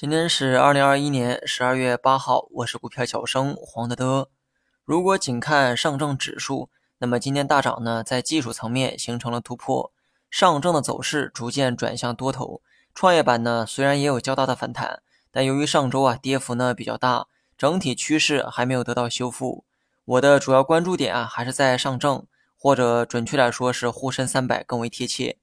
今天是二零二一年十二月八号，我是股票小生黄德德。如果仅看上证指数，那么今天大涨呢，在技术层面形成了突破，上证的走势逐渐转向多头。创业板呢，虽然也有较大的反弹，但由于上周啊跌幅呢比较大，整体趋势还没有得到修复。我的主要关注点啊还是在上证，或者准确来说是沪深三百更为贴切。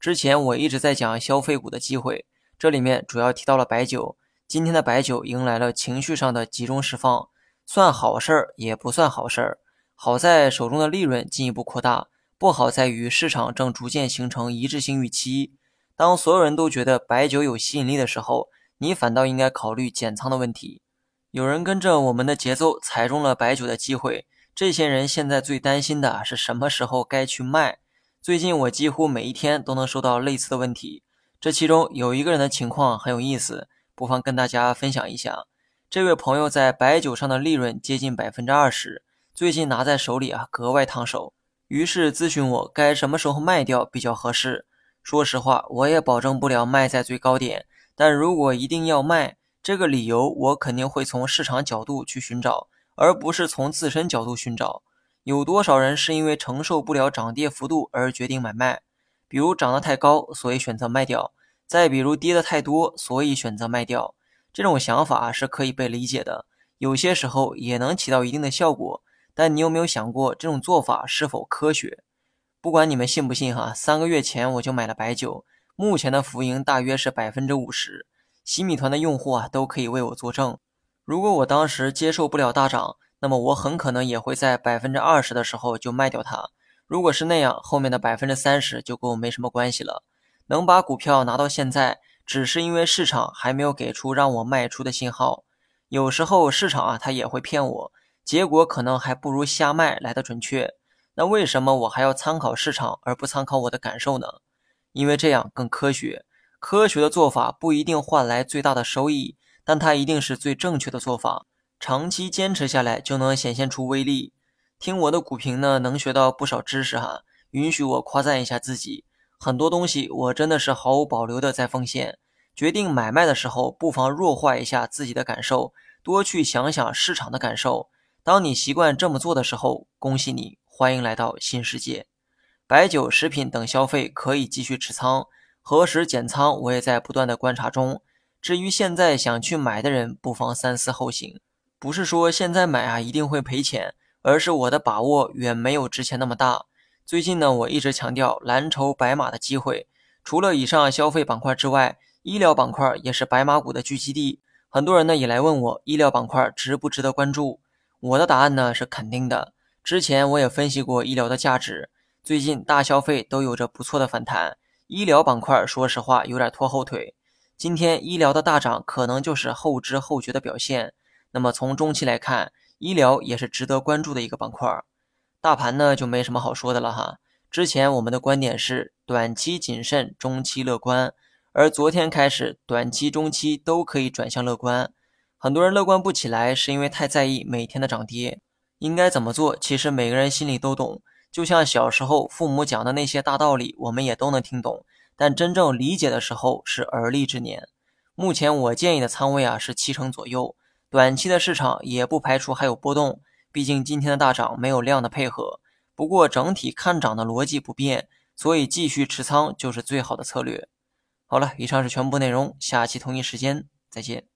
之前我一直在讲消费股的机会。这里面主要提到了白酒，今天的白酒迎来了情绪上的集中释放，算好事儿也不算好事儿。好在手中的利润进一步扩大，不好在于市场正逐渐形成一致性预期。当所有人都觉得白酒有吸引力的时候，你反倒应该考虑减仓的问题。有人跟着我们的节奏踩中了白酒的机会，这些人现在最担心的是什么时候该去卖。最近我几乎每一天都能收到类似的问题。这其中有一个人的情况很有意思，不妨跟大家分享一下。这位朋友在白酒上的利润接近百分之二十，最近拿在手里啊格外烫手，于是咨询我该什么时候卖掉比较合适。说实话，我也保证不了卖在最高点，但如果一定要卖，这个理由我肯定会从市场角度去寻找，而不是从自身角度寻找。有多少人是因为承受不了涨跌幅度而决定买卖？比如涨得太高，所以选择卖掉；再比如跌得太多，所以选择卖掉。这种想法是可以被理解的，有些时候也能起到一定的效果。但你有没有想过，这种做法是否科学？不管你们信不信哈，三个月前我就买了白酒，目前的浮盈大约是百分之五十。洗米团的用户啊都可以为我作证。如果我当时接受不了大涨，那么我很可能也会在百分之二十的时候就卖掉它。如果是那样，后面的百分之三十就跟我没什么关系了。能把股票拿到现在，只是因为市场还没有给出让我卖出的信号。有时候市场啊，它也会骗我，结果可能还不如瞎卖来的准确。那为什么我还要参考市场而不参考我的感受呢？因为这样更科学。科学的做法不一定换来最大的收益，但它一定是最正确的做法。长期坚持下来，就能显现出威力。听我的股评呢，能学到不少知识哈。允许我夸赞一下自己，很多东西我真的是毫无保留的在奉献。决定买卖的时候，不妨弱化一下自己的感受，多去想想市场的感受。当你习惯这么做的时候，恭喜你，欢迎来到新世界。白酒、食品等消费可以继续持仓，何时减仓我也在不断的观察中。至于现在想去买的人，不妨三思后行。不是说现在买啊一定会赔钱。而是我的把握远没有之前那么大。最近呢，我一直强调蓝筹白马的机会。除了以上消费板块之外，医疗板块也是白马股的聚集地。很多人呢也来问我，医疗板块值不值得关注？我的答案呢是肯定的。之前我也分析过医疗的价值。最近大消费都有着不错的反弹，医疗板块说实话有点拖后腿。今天医疗的大涨可能就是后知后觉的表现。那么从中期来看。医疗也是值得关注的一个板块，大盘呢就没什么好说的了哈。之前我们的观点是短期谨慎，中期乐观，而昨天开始，短期、中期都可以转向乐观。很多人乐观不起来，是因为太在意每天的涨跌。应该怎么做？其实每个人心里都懂。就像小时候父母讲的那些大道理，我们也都能听懂。但真正理解的时候是而立之年。目前我建议的仓位啊是七成左右。短期的市场也不排除还有波动，毕竟今天的大涨没有量的配合。不过整体看涨的逻辑不变，所以继续持仓就是最好的策略。好了，以上是全部内容，下期同一时间再见。